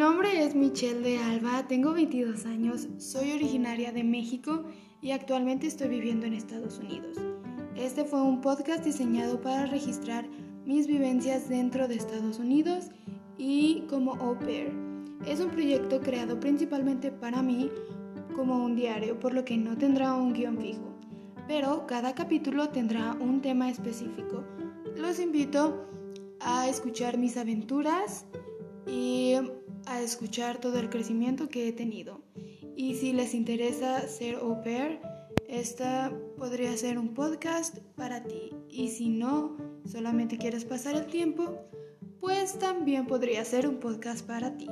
nombre es Michelle de Alba, tengo 22 años, soy originaria de México y actualmente estoy viviendo en Estados Unidos. Este fue un podcast diseñado para registrar mis vivencias dentro de Estados Unidos y como au pair. Es un proyecto creado principalmente para mí como un diario, por lo que no tendrá un guion fijo, pero cada capítulo tendrá un tema específico. Los invito a escuchar mis aventuras y escuchar todo el crecimiento que he tenido. Y si les interesa ser au pair, esta podría ser un podcast para ti. Y si no, solamente quieres pasar el tiempo, pues también podría ser un podcast para ti.